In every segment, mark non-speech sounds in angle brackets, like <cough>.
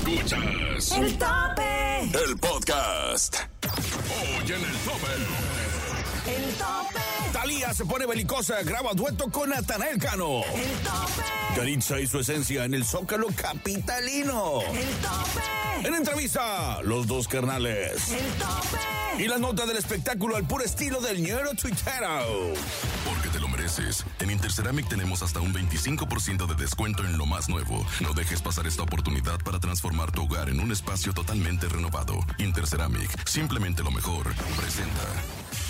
Escuchas El tope. el podcast. Hoy en el tope. El tope. Talía se pone belicosa, graba dueto con Natanael Cano. El tope. Yaritza y su esencia en el Zócalo Capitalino. El tope. En entrevista, los dos carnales. El tope. Y la nota del espectáculo al puro estilo del ñero tuitero. Porque te lo mereces. En Interceramic tenemos hasta un 25% de descuento en lo más nuevo. No dejes pasar esta oportunidad para transformar tu hogar en un espacio totalmente renovado. Interceramic, simplemente lo mejor. Presenta.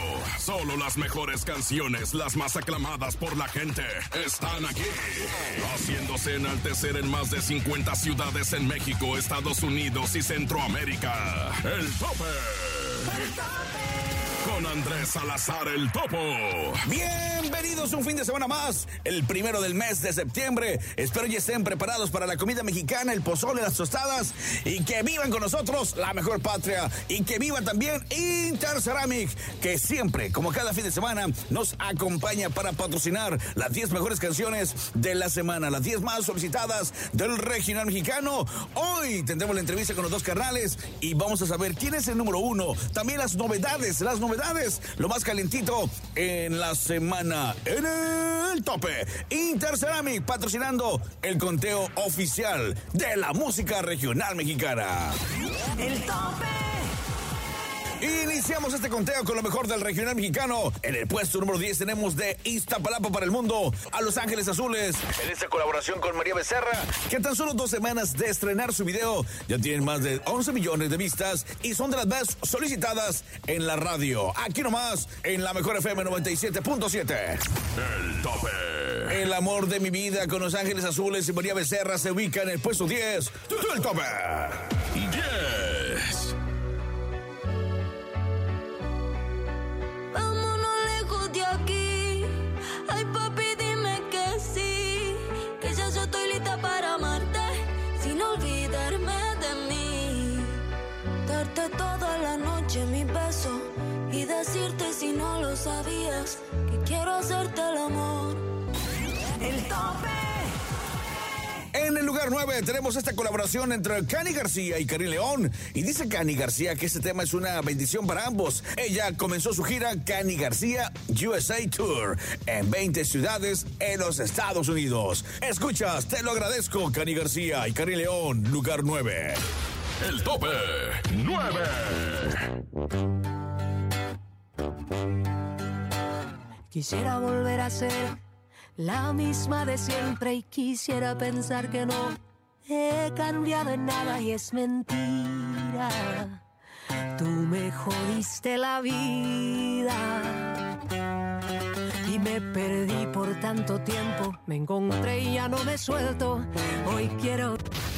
Solo las mejores canciones, las más aclamadas por la gente, están aquí. Haciéndose enaltecer en más de 50 ciudades en México, Estados Unidos y Centroamérica. El tope. Con Andrés Salazar el Topo. Bienvenidos un fin de semana más, el primero del mes de septiembre. Espero ya estén preparados para la comida mexicana, el pozole, las tostadas y que vivan con nosotros la mejor patria y que viva también Interceramic, que siempre, como cada fin de semana, nos acompaña para patrocinar las 10 mejores canciones de la semana, las 10 más solicitadas del regional mexicano. Hoy tendremos la entrevista con los dos carnales y vamos a saber quién es el número uno. También las novedades, las novedades, lo más calentito en la semana en el tope. Interceramic patrocinando el conteo oficial de la música regional mexicana. El tope. Iniciamos este conteo con lo mejor del regional mexicano. En el puesto número 10 tenemos de Iztapalapa para el mundo a Los Ángeles Azules. En esta colaboración con María Becerra, que tan solo dos semanas de estrenar su video ya tienen más de 11 millones de vistas y son de las más solicitadas en la radio. Aquí nomás, en la mejor FM 97.7. El tope. El amor de mi vida con Los Ángeles Azules y María Becerra se ubica en el puesto 10 del tope. Darte toda la noche mi beso. Y decirte si no lo sabías. Que quiero hacerte el amor. El tope. En el lugar 9 tenemos esta colaboración entre Cani García y Karim León. Y dice Cani García que este tema es una bendición para ambos. Ella comenzó su gira Cani García USA Tour en 20 ciudades en los Estados Unidos. Escuchas, te lo agradezco, Cani García y Karim León, lugar 9. El tope. 9. Quisiera volver a ser la misma de siempre y quisiera pensar que no he cambiado en nada y es mentira. Tú me jodiste la vida y me perdí por tanto tiempo. Me encontré y ya no me suelto. Hoy quiero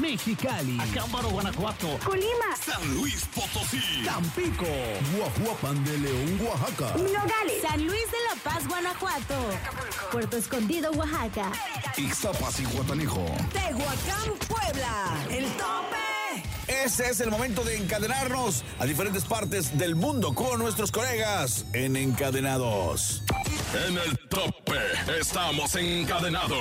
Mexicali. Acámbaro, Guanajuato. Colima. San Luis Potosí. Tampico. Guajuapan de León, Oaxaca. Nogales. San Luis de la Paz, Guanajuato. Puerto Escondido, Oaxaca. Ixtapas y Guatanejo. Tehuacán, Puebla. El tope. Este es el momento de encadenarnos a diferentes partes del mundo con nuestros colegas en Encadenados. En el tope estamos encadenados.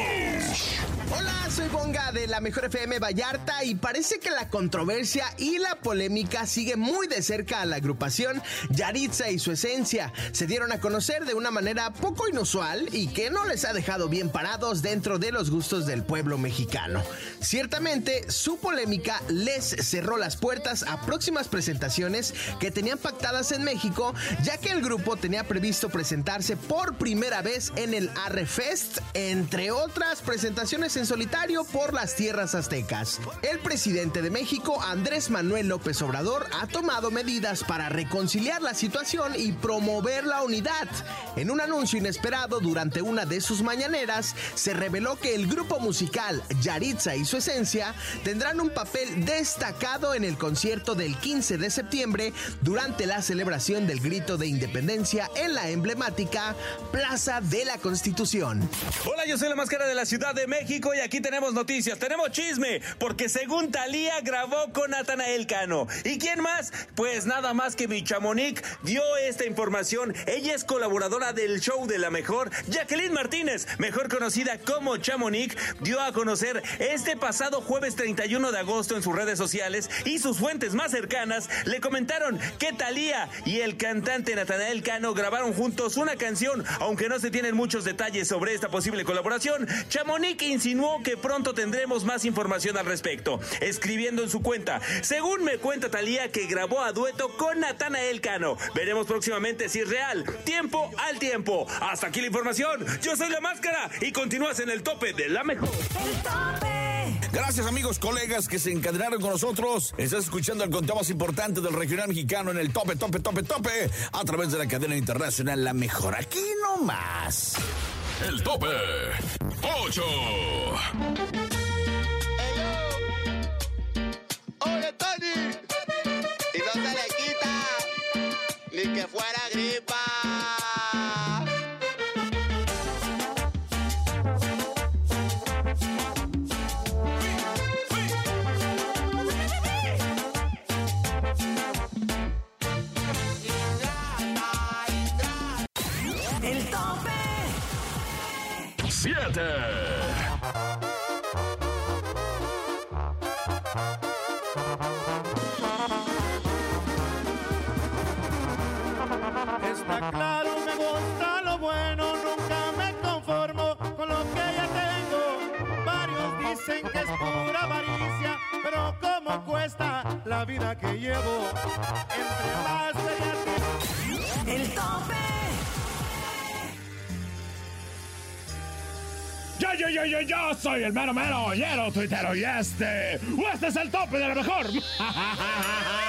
Hola, soy Bonga de la Mejor FM Vallarta y parece que la controversia y la polémica sigue muy de cerca a la agrupación Yaritza y su esencia. Se dieron a conocer de una manera poco inusual y que no les ha dejado bien parados dentro de los gustos del pueblo mexicano. Ciertamente, su polémica les cerró las puertas a próximas presentaciones que tenían pactadas en México, ya que el grupo tenía previsto presentarse por primera vez en el Arrefest, entre otras presentaciones en solitario por las tierras aztecas. El presidente de México, Andrés Manuel López Obrador, ha tomado medidas para reconciliar la situación y promover la unidad. En un anuncio inesperado durante una de sus mañaneras, se reveló que el grupo musical Yaritza y su esencia tendrán un papel destacado en el concierto del 15 de septiembre durante la celebración del grito de independencia en la emblemática Plaza de la Constitución. Hola, yo soy la máscara de la Ciudad de México y aquí tenemos noticias, tenemos chisme, porque según Talía grabó con Natanael Cano. ¿Y quién más? Pues nada más que mi Chamonix dio esta información. Ella es colaboradora del show de la mejor, Jacqueline Martínez, mejor conocida como Chamonix, dio a conocer este pasado jueves 31 de agosto en sus redes sociales y sus fuentes más cercanas le comentaron que Talía y el cantante Natanael Cano grabaron juntos una canción, aunque no se tienen muchos detalles sobre esta posible colaboración. Chamonix insinuó que pronto tendremos más información al respecto, escribiendo en su cuenta, según me cuenta Talía que grabó a dueto con Natanael Cano. Veremos próximamente si es real. Tiempo al tiempo. Hasta aquí la información. Yo soy la máscara y continúas en el tope de la mejor. El tope. Gracias amigos, colegas que se encadenaron con nosotros. Estás escuchando el conteo más importante del regional mexicano en el tope, tope, tope, tope, a través de la cadena internacional La Mejor. Aquí nomás. El tope 8. 7. Yo, yo, yo, yo, yo soy el mero mero, lleno tuitero y este, este es el tope de la mejor. <laughs>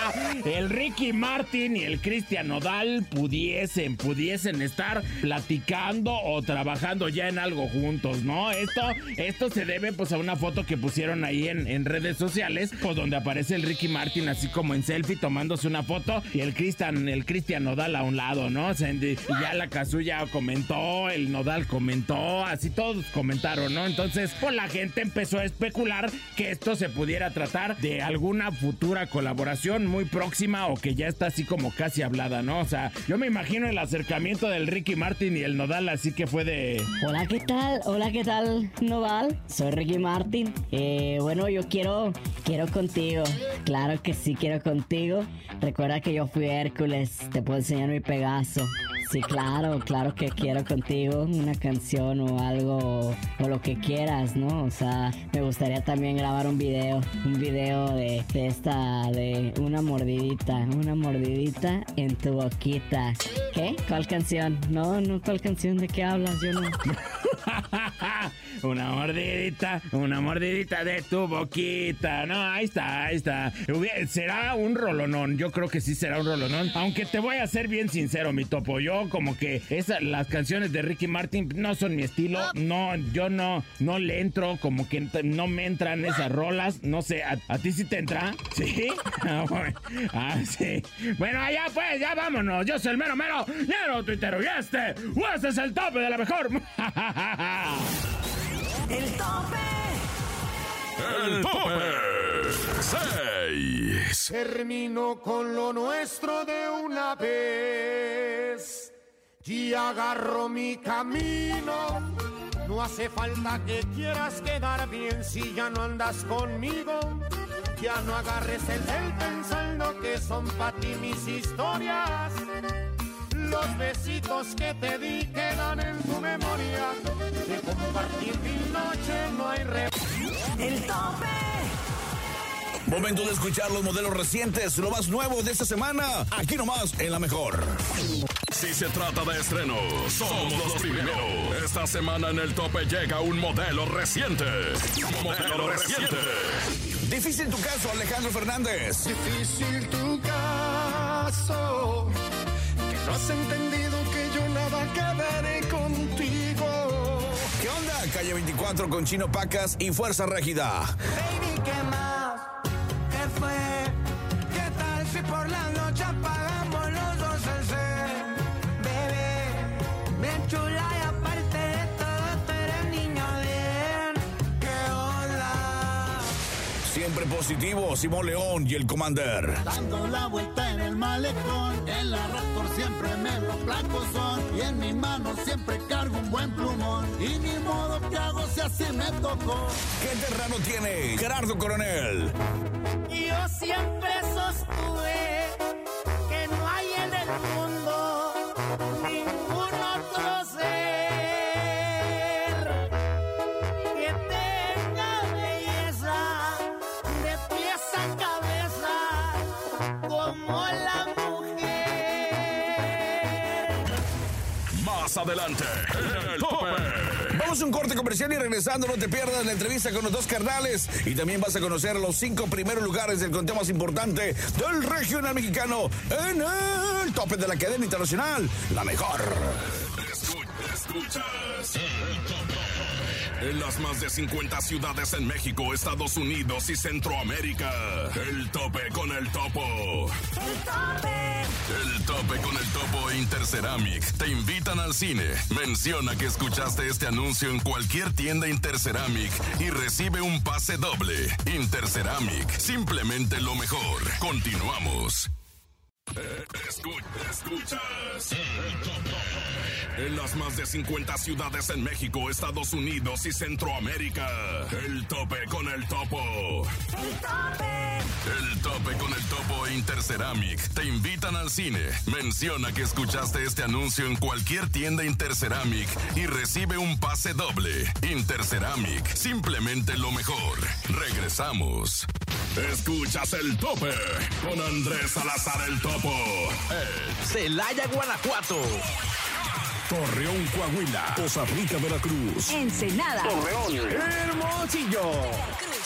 <laughs> El Ricky Martin y el Cristian Nodal pudiesen, pudiesen estar platicando o trabajando ya en algo juntos, ¿no? Esto, esto se debe pues a una foto que pusieron ahí en, en redes sociales, pues donde aparece el Ricky Martin así como en selfie tomándose una foto y el Cristian, el Cristian Nodal a un lado, ¿no? Y ya la Kazuya comentó, el Nodal comentó, así todos comentaron, ¿no? Entonces, pues la gente empezó a especular que esto se pudiera tratar de alguna futura colaboración muy próxima o que ya está así como casi hablada, ¿no? O sea, yo me imagino el acercamiento del Ricky Martin y el Nodal, así que fue de... Hola, ¿qué tal? Hola, ¿qué tal, Noval? Soy Ricky Martin. Eh, bueno, yo quiero, quiero contigo. Claro que sí quiero contigo. Recuerda que yo fui Hércules. Te puedo enseñar mi Pegaso. Sí, claro, claro que quiero contigo una canción o algo o lo que quieras, ¿no? O sea, me gustaría también grabar un video, un video de, de esta, de una mordidita, una mordidita en tu boquita. ¿Qué? ¿Cuál canción? No, no, ¿cuál canción? ¿De qué hablas? Yo no. <laughs> una mordidita, una mordidita de tu boquita. No, ahí está, ahí está. Será un rolonón, yo creo que sí será un rolonón. Aunque te voy a ser bien sincero, mi topo. Yo como que esas, las canciones de Ricky Martin no son mi estilo. No, yo no, no le entro, como que no me entran esas rolas. No sé, ¿a, a ti sí te entra? ¿Sí? <laughs> Ah, bueno. Ah, sí. Bueno, allá pues, ya vámonos. Yo soy el mero mero, mero tuitero. Y este, este es el tope de la mejor. <laughs> El tope. El tope 6. Termino con lo nuestro de una vez y agarro mi camino. No hace falta que quieras quedar bien si ya no andas conmigo. Ya no agarres el del pensando que son para ti mis historias. Los besitos que te di quedan en tu memoria. De compartir mi noche no hay re. El tope. Momento de escuchar los modelos recientes, lo más nuevo de esta semana, aquí nomás en la mejor. Si se trata de estrenos, somos los primeros. Esta semana en el tope llega un modelo reciente. Modelo reciente. Difícil tu caso, Alejandro Fernández. Difícil tu caso, que no has entendido que yo nada que veré contigo. ¿Qué onda? Calle 24 con Chino Pacas y Fuerza Régida. Baby, Siempre positivo, Simón León y el Commander. Dando la vuelta en el malecón, en la Raptor siempre me veo placozón y en mi mano siempre cargo un buen plumón y ni modo que hago si así me tocó. ¿Qué terreno tiene Gerardo Coronel? Yo siempre sostuve como la mujer. Más adelante, en el tope. Vamos a un corte comercial y regresando no te pierdas la entrevista con los dos carnales y también vas a conocer los cinco primeros lugares del conteo más importante del regional mexicano en el tope de la cadena internacional, la mejor. En las más de 50 ciudades en México, Estados Unidos y Centroamérica. El tope con el topo. El tope. El tope con el topo e Interceramic te invitan al cine. Menciona que escuchaste este anuncio en cualquier tienda Interceramic y recibe un pase doble. Interceramic, simplemente lo mejor. Continuamos. Eh, escu- escuchas el tope. En las más de 50 ciudades en México, Estados Unidos y Centroamérica. El tope con el topo. El tope. El tope con el topo e Interceramic te invitan al cine. Menciona que escuchaste este anuncio en cualquier tienda Interceramic y recibe un pase doble. Interceramic, simplemente lo mejor. Regresamos. Escuchas el tope con Andrés Salazar el topo. Eh, Celaya, Guanajuato. Torreón, Coahuila. Costa Rica, Veracruz. Ensenada. Hermosillo.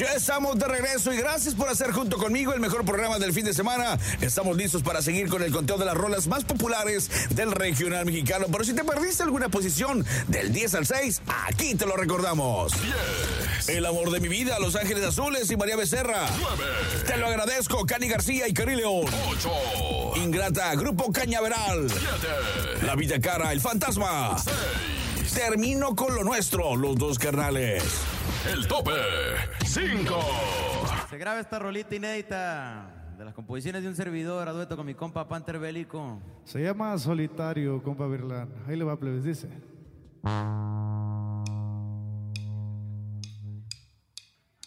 Ya estamos de regreso y gracias por hacer junto conmigo el mejor programa del fin de semana. Estamos listos para seguir con el conteo de las rolas más populares del regional mexicano. Pero si te perdiste alguna posición del 10 al 6, aquí te lo recordamos. El amor de mi vida, Los Ángeles Azules y María Becerra. Te lo agradezco, Cani García y Cari León. 8, Ingrata, Grupo Cañaveral. 7, La Villa Cara, El Fantasma. Termino con lo nuestro, los dos carnales. el tope. 5. Se graba esta rolita inédita de las composiciones de un servidor a dueto con mi compa Panther Bélico. Se llama Solitario, compa Virlán. Ahí le va, plebes, dice.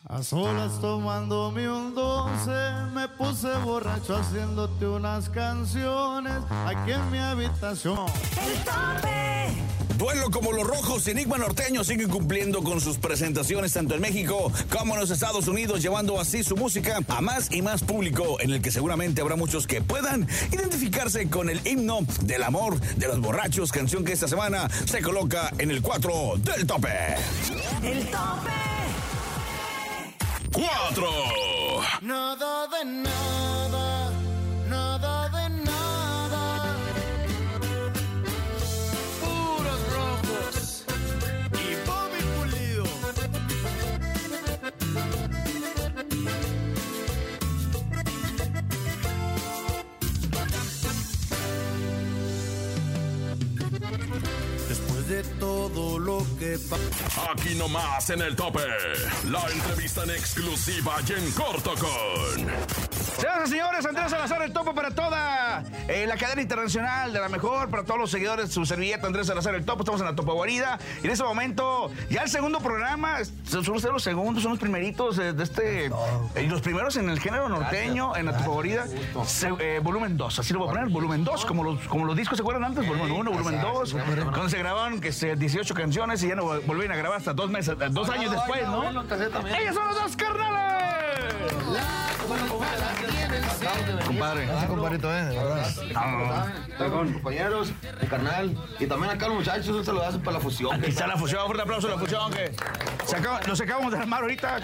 A solas tomándome un doce, me puse borracho haciéndote unas canciones aquí en mi habitación. El tope. Duelo como los rojos, Enigma Norteño siguen cumpliendo con sus presentaciones tanto en México como en los Estados Unidos, llevando así su música a más y más público, en el que seguramente habrá muchos que puedan identificarse con el himno del amor de los borrachos, canción que esta semana se coloca en el 4 del tope. El tope. 4. Nada de nada, todo lo que pasó. Aquí nomás en el tope. La entrevista en exclusiva y en corto con Señoras y señores, Andrés Salazar, el topo para toda eh, la cadena internacional de la mejor, para todos los seguidores de su servilleta Andrés Salazar, el topo. Estamos en la Topo Guarida. Y en ese momento, ya el segundo programa, son son los segundos, son los primeritos eh, de este. eh, los primeros en el género norteño, en la Topo Guarida. Eh, volumen 2, así lo voy a poner, volumen 2, como los, como los discos se acuerdan antes, volumen 1, volumen 2. Cuando se grabaron que se, 18 canciones y ya no volvieron a grabar hasta dos meses, dos años después, ¿no? ¡Ellos son los dos carnales! Compadre. Compadrito, eh, de verdad. Compañeros, mi carnal. Y también acá los muchachos, un saludazo para la fusión. Aquí está la fusión, un fuerte aplauso a la fusión que se acaba- los acabamos de armar ahorita. <laughs>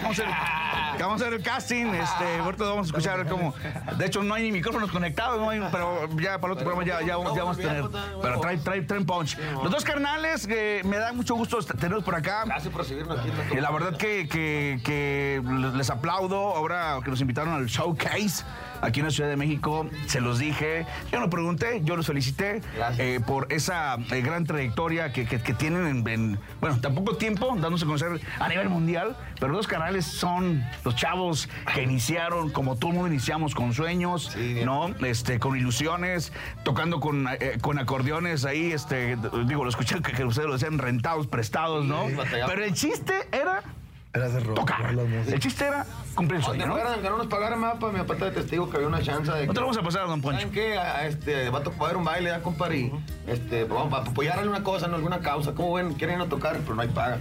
Vamos a hacer, el casting. Este, ahorita vamos a escuchar cómo. De hecho, no hay ni micrófonos conectados, no hay- pero ya para el otro programa ya, ya, vamos- ya vamos a tener. Pero trae, trae, traen punch. Los dos carnales que me da mucho gusto tenerlos por acá. Gracias por recibirnos aquí. Y la verdad que, que- que les aplaudo ahora que nos invitaron al showcase aquí en la Ciudad de México. Se los dije, yo no pregunté, yo los felicité eh, por esa eh, gran trayectoria que, que- que tienen en, en, bueno, tan poco tiempo dándose a conocer a nivel mundial. Pero los canales son los chavos que iniciaron, como todo el mundo iniciamos, con sueños, ¿no? Este, con ilusiones, tocando con, eh, con acordeones ahí, este, digo, lo escuché que, que ustedes lo decían rentados, prestados, ¿no? Sí. Pero el chiste era Era hacer rock. tocar. El chiste era cumplir el ¿Dónde sueño, ¿no? fueran que no nos pagaran para mi aparte de testigo que había una chance de. No te lo vamos a pasar, don Poncho. ¿Saben qué? A- Este, va a tocar un baile, ya, compadre. y, Este, vamos a apoyar alguna cosa, en alguna causa. ¿Cómo ven? Quieren ir a tocar, pero no hay paga.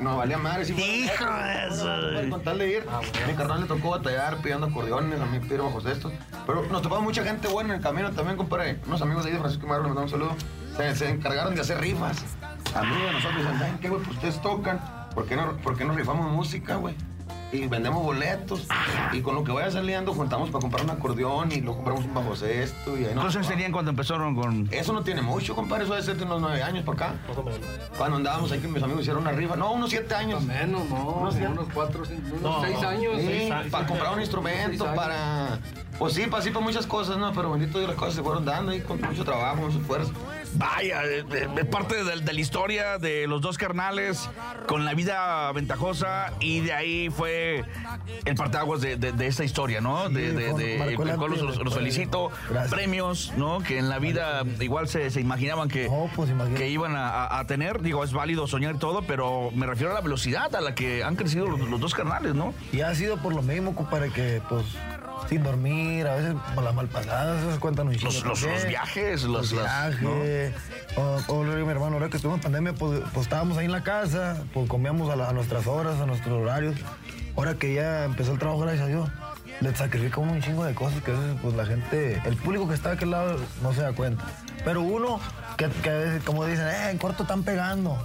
No, valía madre. Si Hijo de eso. Con tal de ir, mi carnal le tocó batallar pidiendo acordeones, a mí pidieron bajos de estos. Pero nos topamos mucha gente buena en el camino también, compadre. Unos amigos de ahí de Francisco Marro, nos dan un saludo. Se, se encargaron de hacer rifas. Amigos de nosotros dicen, ¿saben qué, güey? Pues ustedes tocan. ¿Por qué no, por qué no rifamos música, güey? Y vendemos boletos. Y con lo que vaya saliendo, juntamos para comprar un acordeón y luego compramos un bajo cesto. Y ahí nos ¿Cuántos años tenían cuando empezaron con.? Eso no tiene mucho, compadre. Eso debe ser de unos nueve años para acá. Cuando andábamos ahí que mis amigos hicieron una rifa. No, unos siete años. Menos, no, Unos siete. unos cuatro, cinco, unos No, seis años. sí, seis años. para comprar un instrumento, para... Pues sí, para sí, para muchas cosas, ¿no? Pero bendito Dios, las cosas se fueron dando ahí con mucho trabajo, mucho esfuerzo. Vaya, eh, eh, es parte de, de la historia de los dos carnales con la vida ventajosa y de ahí fue el parteaguas de, de, de esta historia, ¿no? De, de, de- los, antes y los- los después. felicito. Gracias. Premios, ¿no? Que en la vida igual se, se imaginaban que, que iban a, tener. Digo, es válido soñar y todo, pero me refiero a la velocidad a la que han crecido los, los dos carnales, ¿no? Y ha sido por lo mismo, compadre, que pues sin dormir, a veces por las malpasadas, esas cuentan un chingo Los- los- viajes, los, los- viajes. O, o mi hermano, ahora que estuvimos en pandemia, pues, pues, estábamos ahí en la casa, pues comíamos a, la- a nuestras horas, a nuestros horarios. Ahora que ya empezó el trabajo, gracias a Dios, le sacrificamos un chingo de cosas que a veces pues la gente, el público que está de aquel lado no se da cuenta. Pero uno que, que a veces, como dicen, eh, en corto están pegando.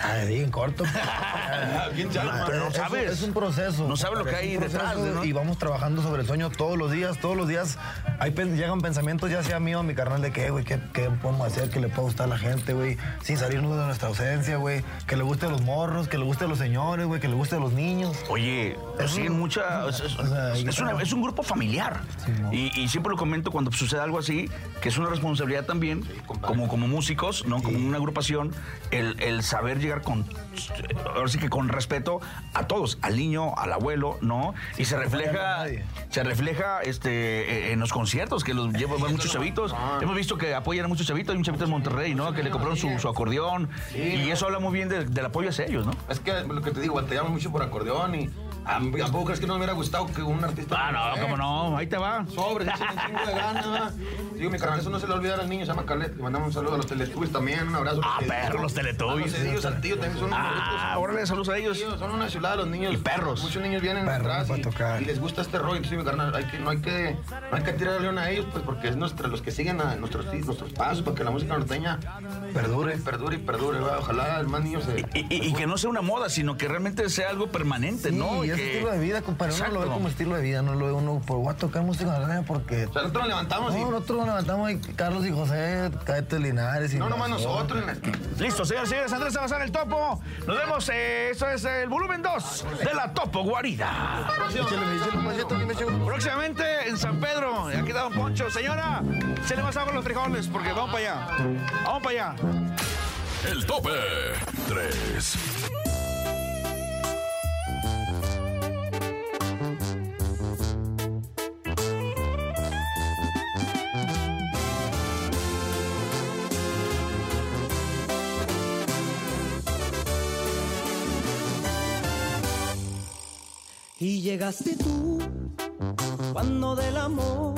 Ah, sí, en corto. <laughs> ¿Quién sabe? Pero no Es- sabes. Es un proceso. No sabes lo que Es hay un detrás, ¿no? Y vamos trabajando sobre el sueño todos los días, todos los días. Hay, llegan pensamientos ya sea mío o mi carnal de que, güey, ¿qué, qué podemos hacer que le pueda gustar a la gente, güey? Sin salirnos de nuestra ausencia, güey. Que le guste a los morros, que le guste a los señores, güey, que le guste a los niños. Oye, pero sí, en mucha. Es, es- es una- es un grupo familiar. y, y siempre lo comento cuando sucede algo así, que es una responsabilidad también, como, como músicos, ¿no? Como una agrupación, el, el saber llegar con. Ahora sí que con respeto a todos, al niño, al abuelo, ¿no? Y se refleja. Se refleja este, en los conciertos, que los llevan van muchos chavitos. Hemos visto que apoyan a muchos chavitos. Hay un chavito en Monterrey, ¿no? Que le compraron su, su acordeón. y eso habla muy bien de- del apoyo hacia ellos, ¿no? Es que lo que te digo, batallamos mucho por acordeón y a crees que no me hubiera gustado que un artista. Ah, no, cómo no, ahí te va. Sobre, échale un chingo de ganas. Digo, mi carnal, eso no se le va a olvidar al niño, se llama Calet. Le mandamos un saludo a los Teletubbies también, un abrazo. Ah, perro, los Teletubbies. A los al tío, también son Ah, órale, saludos a ellos. Son una chulada los niños. Y perros. Muchos niños vienen atrás y, y les gusta este rollo. Entonces, mi carnal, hay que, no, hay que, no hay que tirarle león a ellos, pues porque es nuestra, los que siguen a nuestros, nuestros pasos para que la música norteña perdure, perdure y perdure. Ojalá el más niño se... Y que no sea una moda, sino que realmente sea algo permanente, ¿no? Es estilo de vida, compadre. Uno lo ve como estilo de vida, no lo ve uno por voy a tocar música norteña porque. O sea, nosotros nos levantamos no, y- nosotros nos levantamos y Carlos y José, Caete Linares y. No, nomás nosotros. Listo, señores, señores, Andrés Salazar, el topo. Nos vemos, eh, esto es el volumen 2 de la Topo Guarida. Próximamente en San Pedro, aquí está Don Poncho. Señora, se le agua a los frijoles porque vamos para allá. Vamos para allá. El tope 3. Y llegaste tú, cuando del amor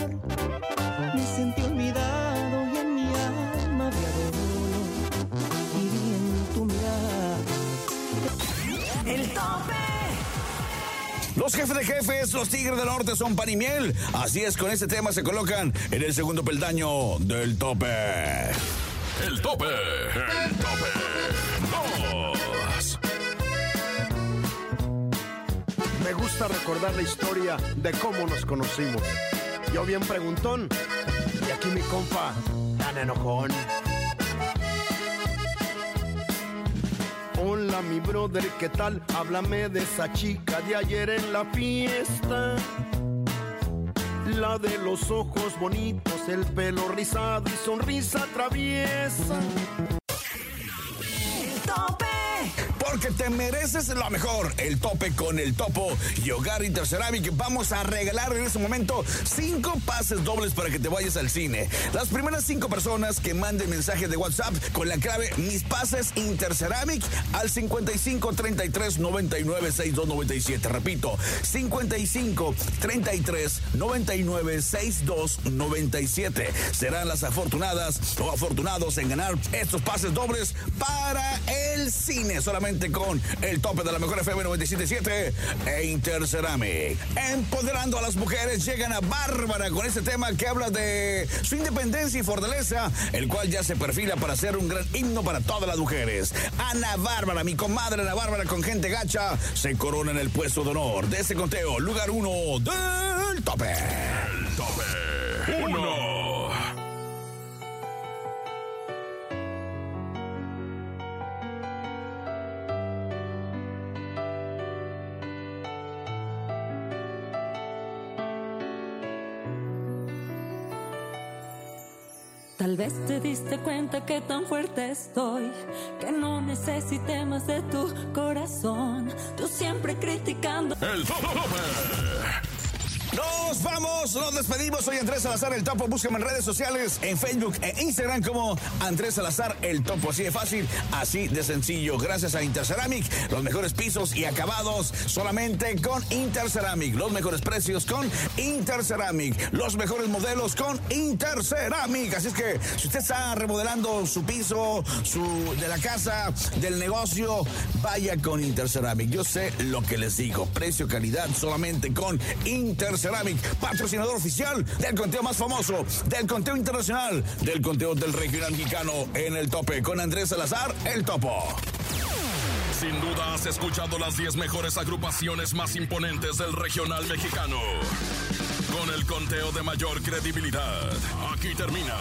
me sentí olvidado y en mi alma había dolor. Y vi en tu mirada El tope. Los jefes de jefes, los tigres del norte son pan y miel. Así es, con este tema se colocan en el segundo peldaño del tope. El tope. El tope. Gusta recordar la historia de cómo nos conocimos. Yo bien preguntón y aquí mi compa tan enojón. Hola mi brother, ¿qué tal? Háblame de esa chica de ayer en la fiesta. La de los ojos bonitos, el pelo rizado y sonrisa traviesa. Porque te mereces lo mejor. El tope con el topo y Hogar Interceramic. Vamos a regalar en este momento cinco pases dobles para que te vayas al cine. Las primeras cinco personas que manden mensaje de WhatsApp con la clave Mis Pases Interceramic al 55 33 99 62 97. Repito, 55 33 99 62 97. Serán las afortunadas o afortunados en ganar estos pases dobles para el cine. Solamente con el tope de la mejor FM 977 e Interceramic. Empoderando a las mujeres, llegan a Bárbara con este tema que habla de su independencia y fortaleza, el cual ya se perfila para ser un gran himno para todas las mujeres. Ana Bárbara, mi comadre Ana Bárbara con gente gacha, se corona en el puesto de honor de este conteo, lugar uno del tope. Tal vez te diste cuenta que tan fuerte estoy, que no necesité más de tu corazón. Tú siempre criticando. El tope. Vamos, nos despedimos. Soy Andrés Salazar, el Topo. Búscame en redes sociales, en Facebook e Instagram como Andrés Salazar, el Topo. Así de fácil, así de sencillo. Gracias a Interceramic, los mejores pisos y acabados solamente con Interceramic. Los mejores precios con Interceramic. Los mejores modelos con Interceramic. Así es que si usted está remodelando su piso, su de la casa, del negocio, vaya con Interceramic. Yo sé lo que les digo. Precio, calidad solamente con Interceramic. Patrocinador oficial del conteo más famoso, del conteo internacional, del conteo del regional mexicano en el tope con Andrés Salazar, el topo. Sin duda has escuchado las 10 mejores agrupaciones más imponentes del regional mexicano. Con el conteo de mayor credibilidad. Aquí termina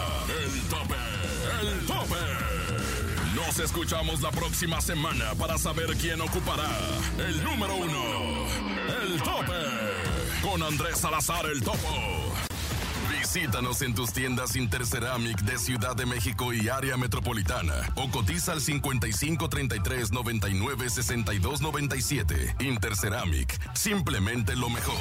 el tope. El tope. Nos escuchamos la próxima semana para saber quién ocupará el número uno. El tope. Con Andrés Salazar el Topo. Visítanos en tus tiendas Interceramic de Ciudad de México y área metropolitana o cotiza al 55 33 99 62 97. Interceramic, simplemente lo mejor.